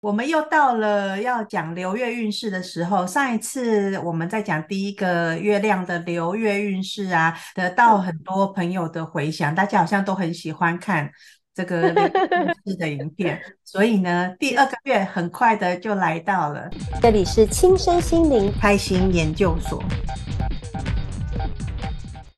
我们又到了要讲流月运势的时候。上一次我们在讲第一个月亮的流月运势啊，得到很多朋友的回响，大家好像都很喜欢看这个流月运 势的影片。所以呢，第二个月很快的就来到了。这里是亲身心灵开心研究所。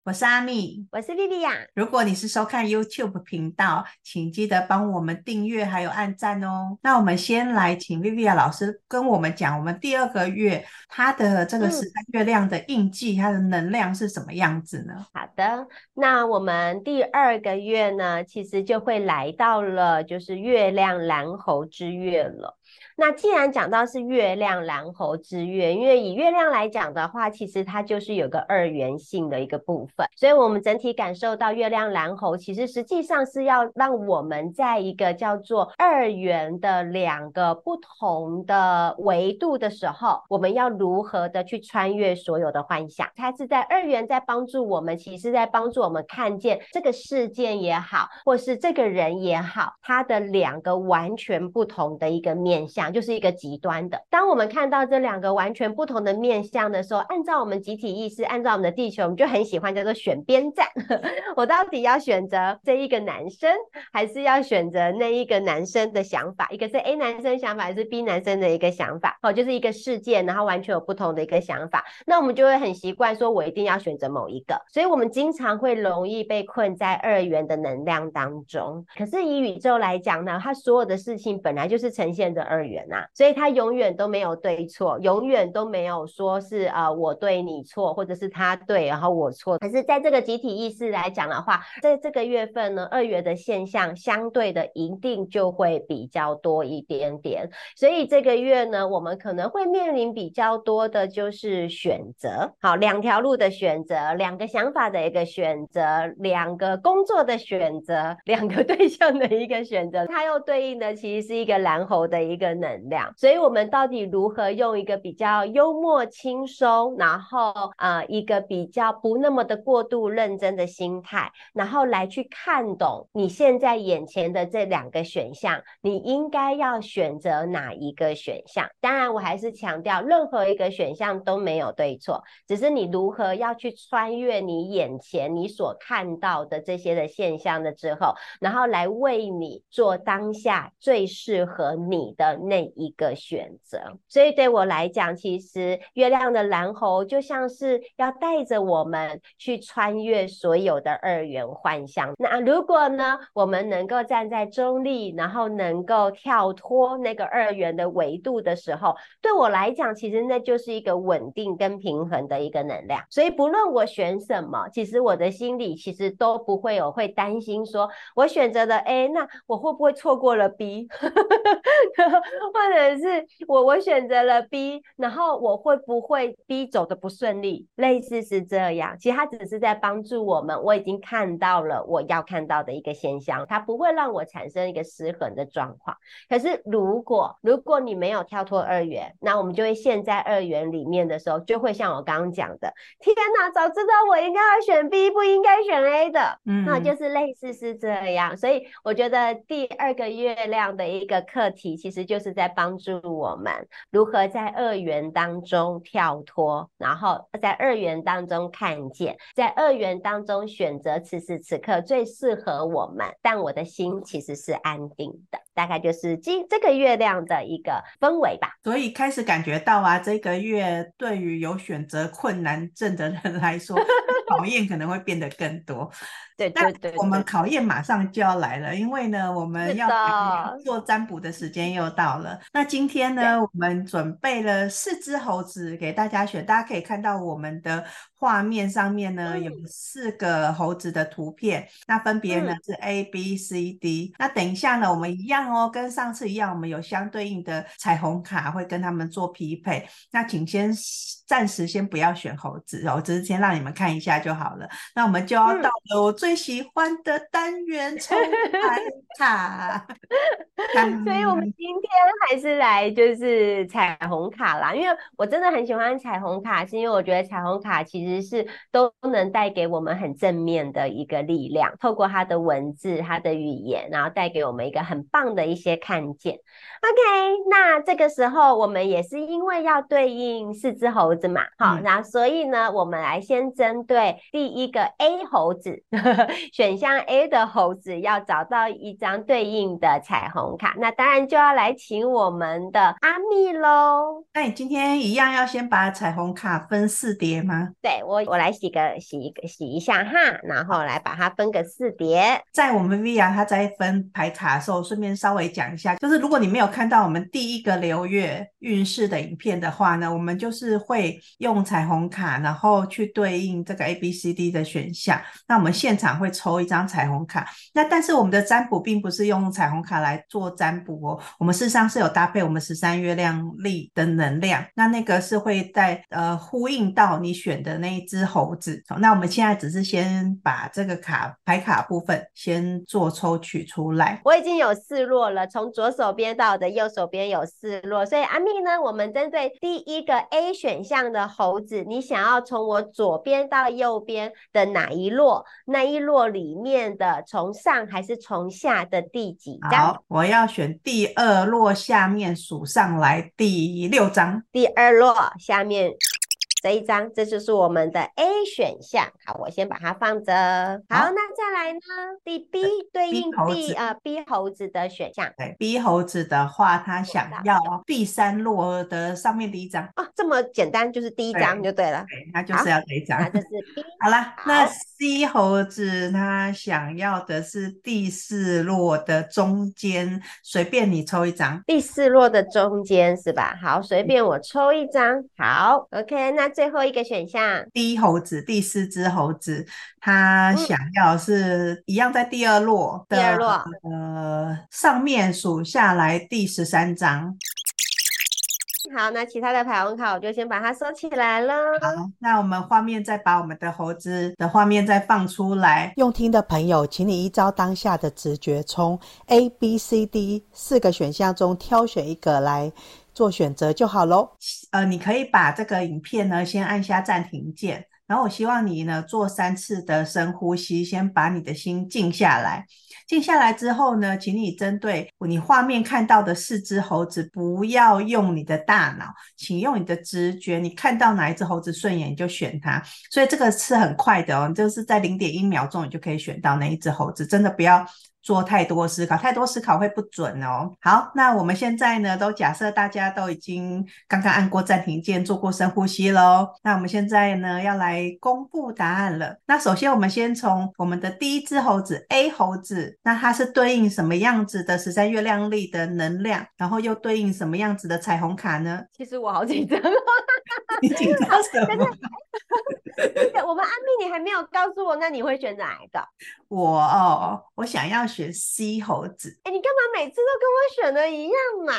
我是阿蜜，我是莉莉亚。如果你是收看 YouTube 频道，请记得帮我们订阅还有按赞哦。那我们先来请莉莉亚老师跟我们讲，我们第二个月它的这个十三月亮的印记，嗯、它的能量是什么样子呢？好的，那我们第二个月呢，其实就会来到了就是月亮蓝猴之月了。那既然讲到是月亮蓝猴之月，因为以月亮来讲的话，其实它就是有个二元性的一个部分，所以我们整体感受到月亮蓝猴，其实实际上是要让我们在一个叫做二元的两个不同的维度的时候，我们要如何的去穿越所有的幻想？它是在二元在帮助我们，其实在帮助我们看见这个事件也好，或是这个人也好，它的两个完全不同的一个面相。就是一个极端的。当我们看到这两个完全不同的面相的时候，按照我们集体意识，按照我们的地球，我们就很喜欢这叫做选边站。我到底要选择这一个男生，还是要选择那一个男生的想法？一个是 A 男生想法，还是 B 男生的一个想法？哦，就是一个事件，然后完全有不同的一个想法。那我们就会很习惯说，我一定要选择某一个。所以，我们经常会容易被困在二元的能量当中。可是，以宇宙来讲呢，它所有的事情本来就是呈现着二元啊。所以他永远都没有对错，永远都没有说是啊、呃、我对你错，或者是他对然后我错。是在这个集体意识来讲的话，在这个月份呢，二月的现象相对的一定就会比较多一点点。所以这个月呢，我们可能会面临比较多的就是选择，好，两条路的选择，两个想法的一个选择，两个工作的选择，两个对象的一个选择。它又对应的其实是一个蓝猴的一个能能量，所以我们到底如何用一个比较幽默轻松，然后呃一个比较不那么的过度认真的心态，然后来去看懂你现在眼前的这两个选项，你应该要选择哪一个选项？当然，我还是强调，任何一个选项都没有对错，只是你如何要去穿越你眼前你所看到的这些的现象的之后，然后来为你做当下最适合你的那。一个选择，所以对我来讲，其实月亮的蓝猴就像是要带着我们去穿越所有的二元幻象。那如果呢，我们能够站在中立，然后能够跳脱那个二元的维度的时候，对我来讲，其实那就是一个稳定跟平衡的一个能量。所以不论我选什么，其实我的心里其实都不会有会担心说，我选择了 A，那我会不会错过了 B？或者是我我选择了 B，然后我会不会 B 走的不顺利？类似是这样，其实它只是在帮助我们。我已经看到了我要看到的一个现象，它不会让我产生一个失衡的状况。可是如果如果你没有跳脱二元，那我们就会陷在二元里面的时候，就会像我刚刚讲的，天哪，早知道我应该要选 B，不应该选 A 的。嗯，那就是类似是这样。所以我觉得第二个月亮的一个课题，其实就是在。在帮助我们如何在二元当中跳脱，然后在二元当中看见，在二元当中选择此时此刻最适合我们，但我的心其实是安定的。大概就是今这个月亮的一个氛围吧。所以开始感觉到啊，这个月对于有选择困难症的人来说，考验可能会变得更多。对对对，我们考验马上就要来了，因为呢，我们要做占卜的时间又到了。那今天呢，我们准备了四只猴子给大家选，大家可以看到我们的画面上面呢有四个猴子的图片，那分别呢是 A、B、C、D。那等一下呢，我们一样哦，跟上次一样，我们有相对应的彩虹卡会跟他们做匹配。那请先暂时先不要选猴子，我只是先让你们看一下就好了。那我们就要到了我最最喜欢的单元抽牌 卡，所以我们今天还是来就是彩虹卡啦。因为我真的很喜欢彩虹卡，是因为我觉得彩虹卡其实是都能带给我们很正面的一个力量，透过它的文字、它的语言，然后带给我们一个很棒样的一些看见。OK，那这个时候我们也是因为要对应四只猴子嘛，好，那、嗯、所以呢，我们来先针对第一个 A 猴子呵呵 选项 A 的猴子，要找到一张对应的彩虹卡。那当然就要来请我们的阿蜜喽。那你今天一样要先把彩虹卡分四叠吗？对，我我来洗个洗一个洗一下哈，然后来把它分个四叠。在我们 Viya 它在分牌卡的时候，顺便稍微讲一下，就是如果你没有看到我们第一个流月运势的影片的话呢，我们就是会用彩虹卡，然后去对应这个 A B C D 的选项。那我们现场会抽一张彩虹卡。那但是我们的占卜并不是用彩虹卡来做占卜哦，我们事实上是有搭配我们十三月亮历的能量。那那个是会在呃呼应到你选的那一只猴子。那我们现在只是先把这个卡牌卡部分先做抽取出来。我已经有四摞了，从左手边到我的右手边有四落，所以阿密呢，我们针对第一个 A 选项的猴子，你想要从我左边到右边的哪一落？那一落里面的从上还是从下的第几张？好，我要选第二落下面数上来第六张。第二落下面。这一张，这就是我们的 A 选项。好，我先把它放着。好，好，那再来呢？第 B 对应 B 呃 B 猴子的选项。对，B 猴子的话，他想要 B 三落的上面第一张。哦，这么简单，就是第一张就对了。对，那就是要这一张。那就是 B。好了，那 C 猴子他想要的是第四落的中间，随便你抽一张。第四落的中间是吧？好，随便我抽一张。好，OK，那。最后一个选项。第一猴子，第四只猴子，它想要是一样在第二摞的，第二摞，呃，上面数下来第十三张。好，那其他的彩虹卡我就先把它收起来了。好，那我们画面再把我们的猴子的画面再放出来。用听的朋友，请你依照当下的直觉，从 A、B、C、D 四个选项中挑选一个来。做选择就好喽。呃，你可以把这个影片呢先按下暂停键，然后我希望你呢做三次的深呼吸，先把你的心静下来。静下来之后呢，请你针对你画面看到的四只猴子，不要用你的大脑，请用你的直觉。你看到哪一只猴子顺眼，你就选它。所以这个是很快的哦，就是在零点一秒钟，你就可以选到那一只猴子。真的不要。做太多思考，太多思考会不准哦。好，那我们现在呢，都假设大家都已经刚刚按过暂停键，做过深呼吸喽。那我们现在呢，要来公布答案了。那首先，我们先从我们的第一只猴子 A 猴子，那它是对应什么样子的十三月亮历的能量，然后又对应什么样子的彩虹卡呢？其实我好紧张，你紧张什么？我们阿蜜，你还没有告诉我，那你会选哪一个？我哦，我想要选 C 猴子。哎，你干嘛每次都跟我选的一样嘛？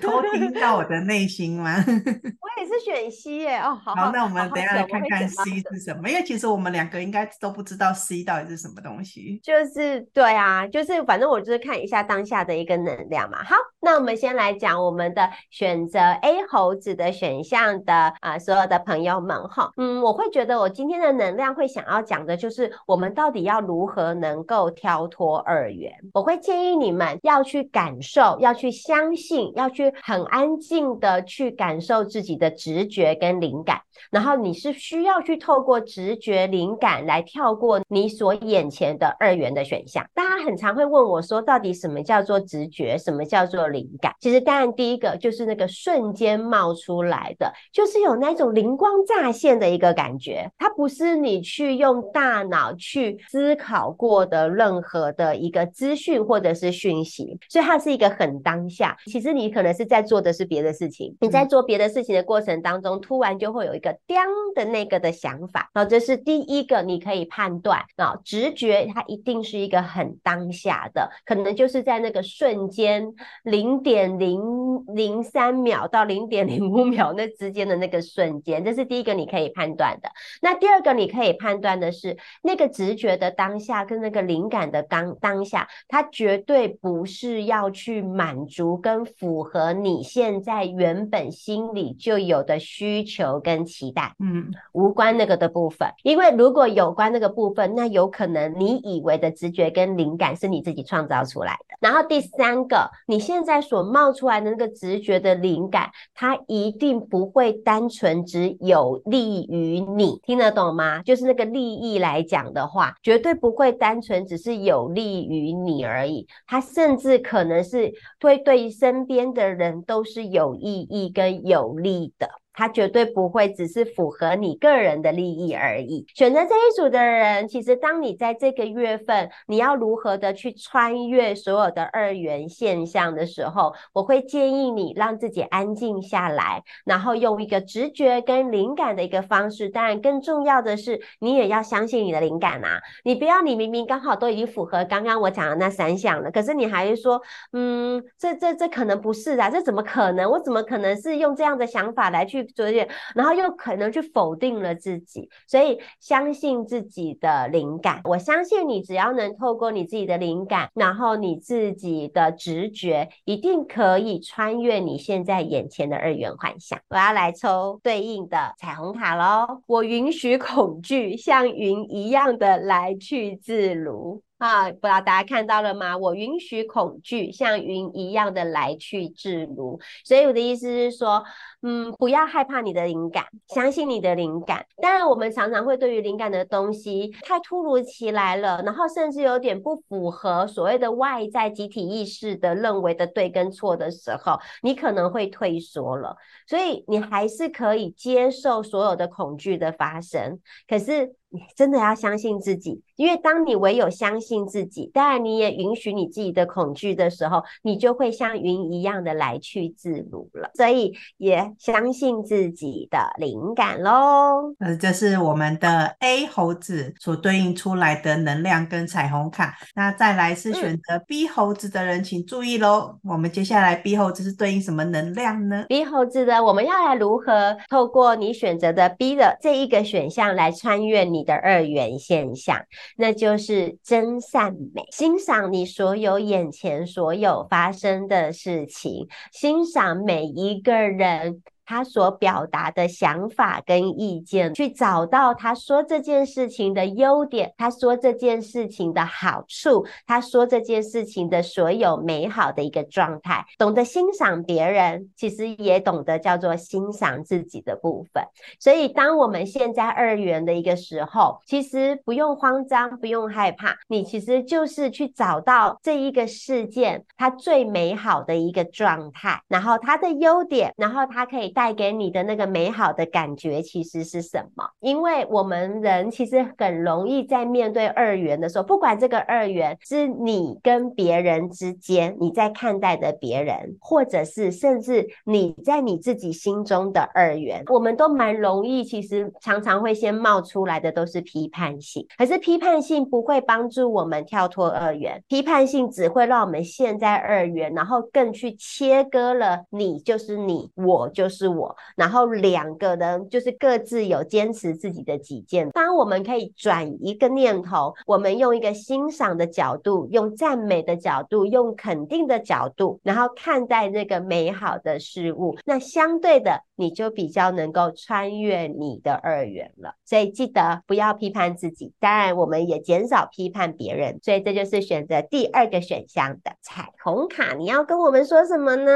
偷听到我的内心吗？我也是选 C 耶。哦，好，好，好，那我们等一下来看看 C 是什么，因为其实我们两个应该都不知道 C 到底是什么东西。就是对啊，就是反正我就是看一下当下的一个能量嘛。好，那我们先来讲我们的选择 A 猴子的选项的啊、所有的朋友们哈，嗯，我会觉得我今天的能量会想要讲的就是我们到底要如何能够跳脱二元。我会建议你们要去感受，要去相信，要去。很安静的去感受自己的直觉跟灵感，然后你是需要去透过直觉灵感来跳过你所眼前的二元的选项。大家很常会问我说，到底什么叫做直觉，什么叫做灵感？其实当然第一个就是那个瞬间冒出来的，是有那种灵光乍现的一个感觉，它不是你去用大脑去思考过的任何的一个资讯或者是讯息，所以它是一个很当下。其实你可能。是在做的是别的事情，你在做别的事情的过程当中，突然就会有一个“叮”的那个的想法，然后这是第一个你可以判断啊，直觉它一定是一个很当下的，可能就是在那个瞬间零点零零零三秒到零点零五秒那之间的那个瞬间，这是第一个你可以判断的。那第二个你可以判断的是，那个直觉的当下跟那个灵感的当当下，它绝对不是要去满足跟符合你现在原本心里就有的需求跟期待，嗯，无关那个的部分。因为如果有关那个部分，那有可能你以为的直觉跟灵感是你自己创造出来的。然后第三个，你现在所冒出来的那个直觉的灵感，它一定不会单纯只有利于你，听得懂吗？就是那个利益来讲的话，绝对不会单纯只是有利于你而已，它甚至可能是会对身边的人都是有意义跟有利的。它绝对不会只是符合你个人的利益而已。选择这一组的人，其实当你在这个月份，你要如何的去穿越所有的二元现象的时候，我会建议你让自己安静下来，然后用一个直觉跟灵感的一个方式。当然，更重要的是，你也要相信你的灵感啊！你不要，你明明刚好都已经符合刚刚我讲的那三项了，可是你还是说，嗯，这这这可能不是啊，这怎么可能？我怎么可能是用这样的想法来去？所以，然后又可能去否定了自己，所以相信自己的灵感。我相信你，只要能透过你自己的灵感，然后你自己的直觉，一定可以穿越你现在眼前的二元幻象。我要来抽对应的彩虹卡喽！我允许恐惧像云一样的来去自如。啊，不知道大家看到了吗？我允许恐惧像云一样的来去自如，所以我的意思是说，嗯，不要害怕你的灵感，相信你的灵感。当然，我们常常会对于灵感的东西太突如其来了，然后甚至有点不符合所谓的外在集体意识的认为的对跟错的时候，你可能会退缩了。所以你还是可以接受所有的恐惧的发生，可是。你真的要相信自己，因为当你唯有相信自己，当然你也允许你自己的恐惧的时候，你就会像云一样的来去自如了。所以也相信自己的灵感喽。呃，这是我们的 A 猴子所对应出来的能量跟彩虹卡。那再来是选择 B 猴子的人，请注意喽。我们接下来 B 猴子是对应什么能量呢？B 猴子的，我们要来如何透过你选择的 B 的这一个选项来穿越你。你的二元现象，那就是真善美。欣赏你所有眼前所有发生的事情，欣赏每一个人。他所表达的想法跟意见，去找到他说这件事情的优点，他说这件事情的好处，他说这件事情的所有美好的一个状态。懂得欣赏别人，其实也懂得叫做欣赏自己的部分。所以，当我们现在二元的一个时候，其实不用慌张，不用害怕，你其实就是去找到这一个事件它最美好的一个状态，然后它的优点，然后它可以带给你的那个美好的感觉其实是什么？因为我们人其实很容易在面对二元的时候，不管这个二元是你跟别人之间你在看待的别人，或者是甚至你在你自己心中的二元，我们都蛮容易，其实常常会先冒出来的都是批判性。可是批判性不会帮助我们跳脱二元，批判性只会让我们陷在二元，然后更去切割了你就是你，我就是。我，然后两个人就是各自有坚持自己的己见。当我们可以转一个念头，我们用一个欣赏的角度，用赞美的角度，用肯定的角度，然后看待那个美好的事物，那相对的，你就比较能够穿越你的二元了。所以记得不要批判自己，当然我们也减少批判别人。所以这就是选择第二个选项的彩虹卡。你要跟我们说什么呢？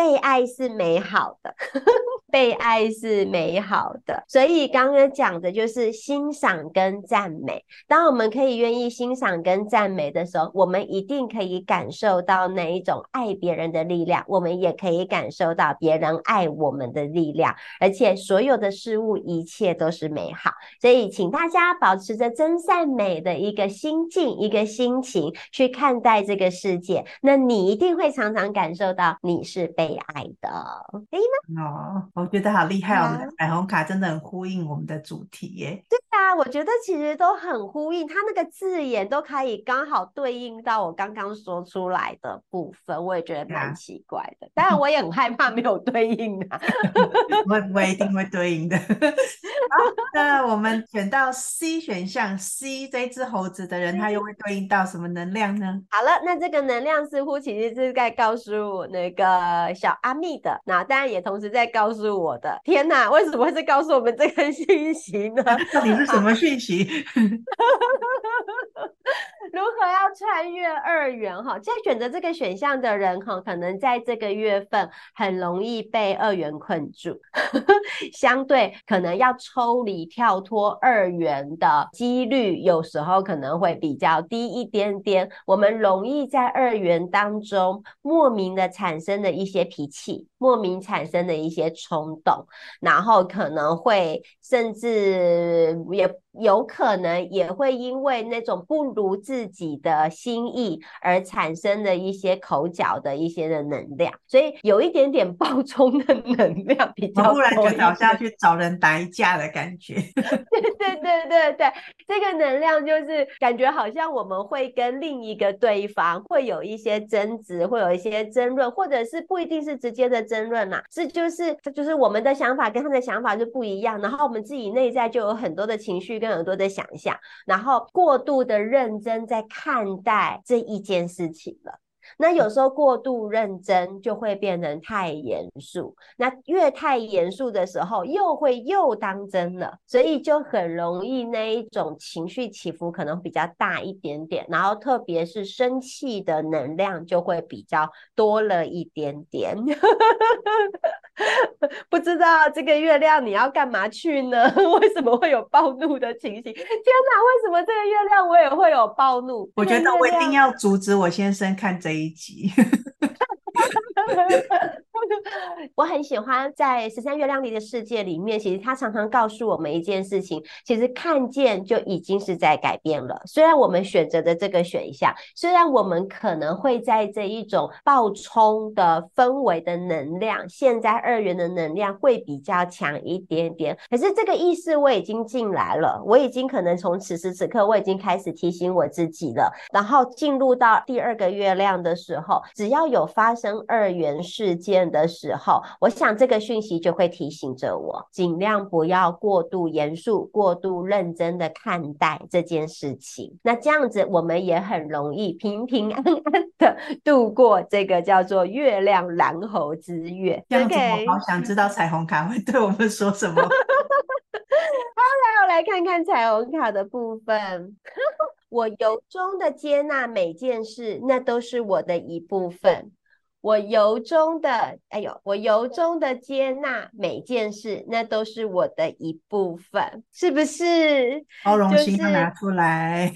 被爱是美好的。被爱是美好的，所以刚刚讲的就是欣赏跟赞美。当我们可以愿意欣赏跟赞美的时候，我们一定可以感受到那一种爱别人的力量，我们也可以感受到别人爱我们的力量。而且所有的事物，一切都是美好。所以，请大家保持着真善美的一个心境、一个心情去看待这个世界，那你一定会常常感受到你是被爱的，可以吗？哦，我觉得好厉害哦！我们的彩虹卡真的很呼应我们的主题耶。对啊，我觉得其实都很呼应，它那个字眼都可以刚好对应到我刚刚说出来的部分，我也觉得蛮奇怪的。当然，我也很害怕没有对应啊。我我一定会对应的？好，那我们选到 C 选项，C 这只猴子的人，他又会对应到什么能量呢？好了，那这个能量似乎其实是在告诉我那个小阿密的，那当然也同时在告诉我的。天哪，为什么会是告诉我们这个讯息呢？到底是什么讯息？如何要穿越二元？哈，在选择这个选项的人，哈，可能在这个月份很容易被二元困住，相对可能要抽离跳脱二元的几率，有时候可能会比较低一点点。我们容易在二元当中莫名的产生的一些脾气，莫名产生的一些冲动，然后可能会甚至也。有可能也会因为那种不如自己的心意而产生的一些口角的一些的能量，所以有一点点暴冲的能量比较。突然就倒下去找人打一架的感觉。对对对对对，这个能量就是感觉好像我们会跟另一个对方会有一些争执，会有一些争论，或者是不一定是直接的争论啦，这就是这就是我们的想法跟他的想法就不一样，然后我们自己内在就有很多的情绪。跟很多的想象，然后过度的认真在看待这一件事情了。那有时候过度认真就会变成太严肃，那越太严肃的时候，又会又当真了，所以就很容易那一种情绪起伏可能比较大一点点，然后特别是生气的能量就会比较多了一点点。不知道这个月亮你要干嘛去呢？为什么会有暴怒的情形？天哪，为什么这个月亮我也会有暴怒？我觉得我一定要阻止我先生看这一集。我很喜欢在十三月亮里的世界里面，其实他常常告诉我们一件事情，其实看见就已经是在改变了。虽然我们选择的这个选项，虽然我们可能会在这一种暴冲的氛围的能量，现在二元的能量会比较强一点点，可是这个意识我已经进来了，我已经可能从此时此刻我已经开始提醒我自己了。然后进入到第二个月亮的时候，只要有发生二元事件的时候，我想这个讯息就会提醒着我，尽量不要过度严肃、过度认真的看待这件事情。那这样子，我们也很容易平平安安的 度过这个叫做月亮蓝猴之月。这样子，我好想知道彩虹卡会对我们说什么。好，来，我来看看彩虹卡的部分。我由衷的接纳每件事，那都是我的一部分。我由衷的，哎呦，我由衷的接纳每件事，那都是我的一部分，是不是？包容心要拿出来，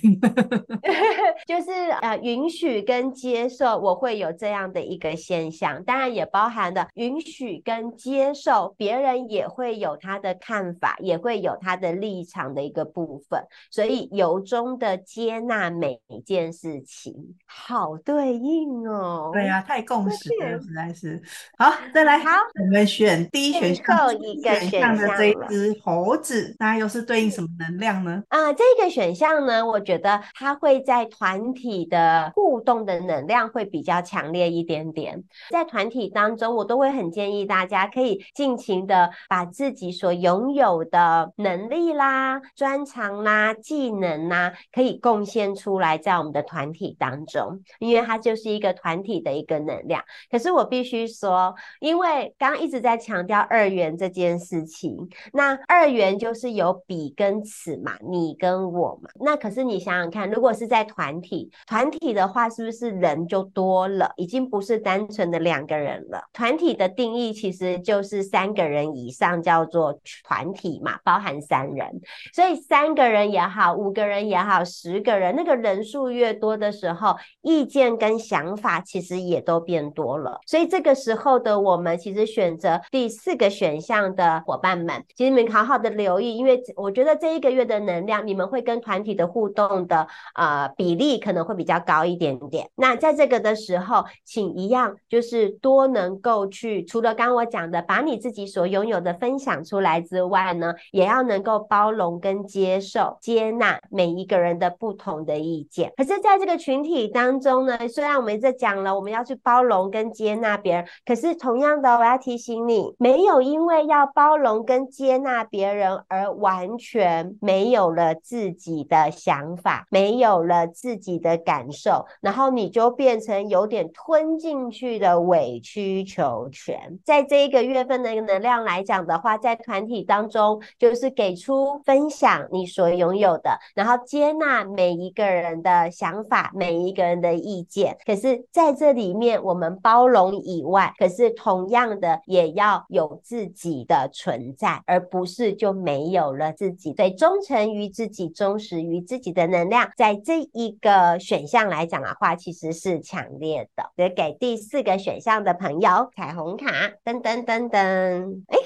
就是、就是、呃，允许跟接受，我会有这样的一个现象，当然也包含了允许跟接受，别人也会有他的看法，也会有他的立场的一个部分，所以由衷的接纳每一件事情，好对应哦。对呀、啊，太共。是的，实在是好，再来，好，我们选第一选项，一个选项的这一只猴子，那又是对应什么能量呢？啊、呃，这个选项呢，我觉得它会在团体的互动的能量会比较强烈一点点。在团体当中，我都会很建议大家可以尽情的把自己所拥有的能力啦、专长啦、技能啦，可以贡献出来，在我们的团体当中，因为它就是一个团体的一个能量。可是我必须说，因为刚刚一直在强调二元这件事情，那二元就是有彼跟此嘛，你跟我嘛。那可是你想想看，如果是在团体，团体的话，是不是人就多了？已经不是单纯的两个人了。团体的定义其实就是三个人以上叫做团体嘛，包含三人。所以三个人也好，五个人也好，十个人，那个人数越多的时候，意见跟想法其实也都变。多了。所以这个时候的我们，其实选择第四个选项的伙伴们，其实你们好好的留意，因为我觉得这一个月的能量，你们会跟团体的互动的呃比例可能会比较高一点点。那在这个的时候，请一样就是多能够去，除了刚我讲的，把你自己所拥有的分享出来之外呢，也要能够包容跟接受、接纳每一个人的不同的意见。可是，在这个群体当中呢，虽然我们一直讲了我们要去包容跟接纳别人，可是同样的，我要提醒你，没有因为要包容跟接纳别人而完全没有了自己的想法，没有了自己的感受，然后你就变成有点吞进去的委曲求全。在这一个月份的能量来讲的话，在团体当中，就是给出分享你所拥有的，然后接纳每一个人的想法，每一个人的意见。可是在这里面，我们包容以外，可是同样的也要有自己的存在，而不是就没有了自己。对，忠诚于自己，忠实于自己的能量，在这一个选项来讲的话，其实是强烈的。得给第四个选项的朋友，彩虹卡，噔噔噔噔，哎。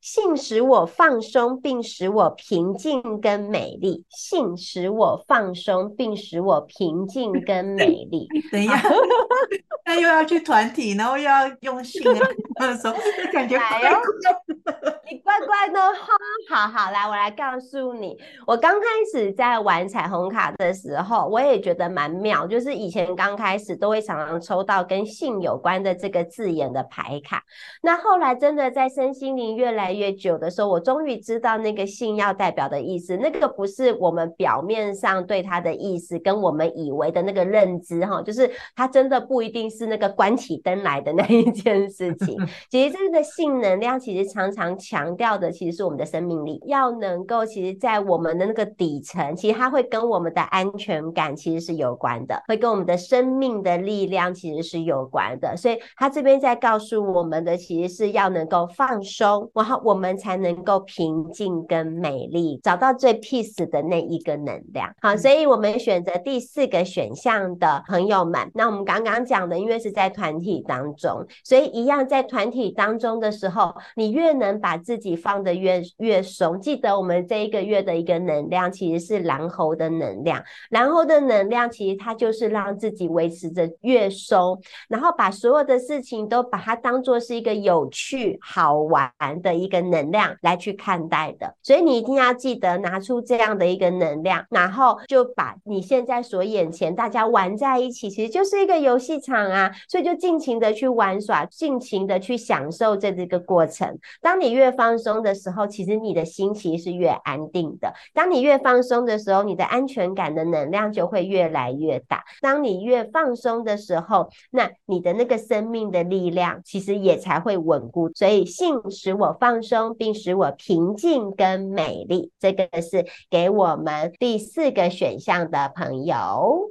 性使我放松，并使我平静跟美丽。性使我放松，并使我平静跟美丽。等一下，那又要去团体，然后又要用性啊，放松，就感觉怪怪的。你乖乖的哈，好好来，我来告诉你，我刚开始在玩彩虹卡的时候，我也觉得蛮妙，就是以前刚开始都会常常抽到跟性有关的这个字眼的牌卡，那后来真的在身心灵越来越久的时候，我终于知道那个性要代表的意思，那个不是我们表面上对它的意思，跟我们以为的那个认知哈，就是它真的不一定是那个关起灯来的那一件事情。其实这个性能量其实常常强。强调的其实是我们的生命力，要能够其实，在我们的那个底层，其实它会跟我们的安全感其实是有关的，会跟我们的生命的力量其实是有关的。所以他这边在告诉我们的，其实是要能够放松，然后我们才能够平静跟美丽，找到最 peace 的那一个能量。好，所以我们选择第四个选项的朋友们，那我们刚刚讲的，因为是在团体当中，所以一样在团体当中的时候，你越能把自己放得越越松，记得我们这一个月的一个能量其实是蓝猴的能量，蓝猴的能量其实它就是让自己维持着越松，然后把所有的事情都把它当做是一个有趣好玩的一个能量来去看待的，所以你一定要记得拿出这样的一个能量，然后就把你现在所眼前大家玩在一起，其实就是一个游戏场啊，所以就尽情的去玩耍，尽情的去享受这这个过程，当你越放松的时候，其实你的心其实是越安定的。当你越放松的时候，你的安全感的能量就会越来越大。当你越放松的时候，那你的那个生命的力量其实也才会稳固。所以，性使我放松，并使我平静跟美丽。这个是给我们第四个选项的朋友。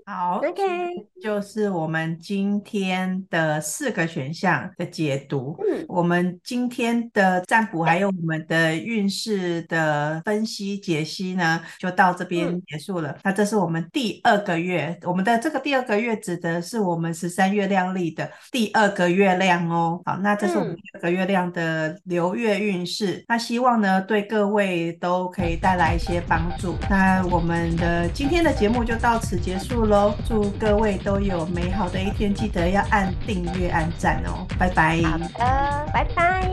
好，OK，就是我们今天的四个选项的解读。嗯，我们今天的占卜还有。我们的运势的分析解析呢，就到这边结束了。嗯、那这是我们第二个月，我们的这个第二个月指的是我们十三月亮历的第二个月亮哦。好，那这是我们第二个月亮的流月运势。那希望呢，对各位都可以带来一些帮助。那我们的今天的节目就到此结束喽。祝各位都有美好的一天，记得要按订阅、按赞哦。拜拜。好的，拜拜。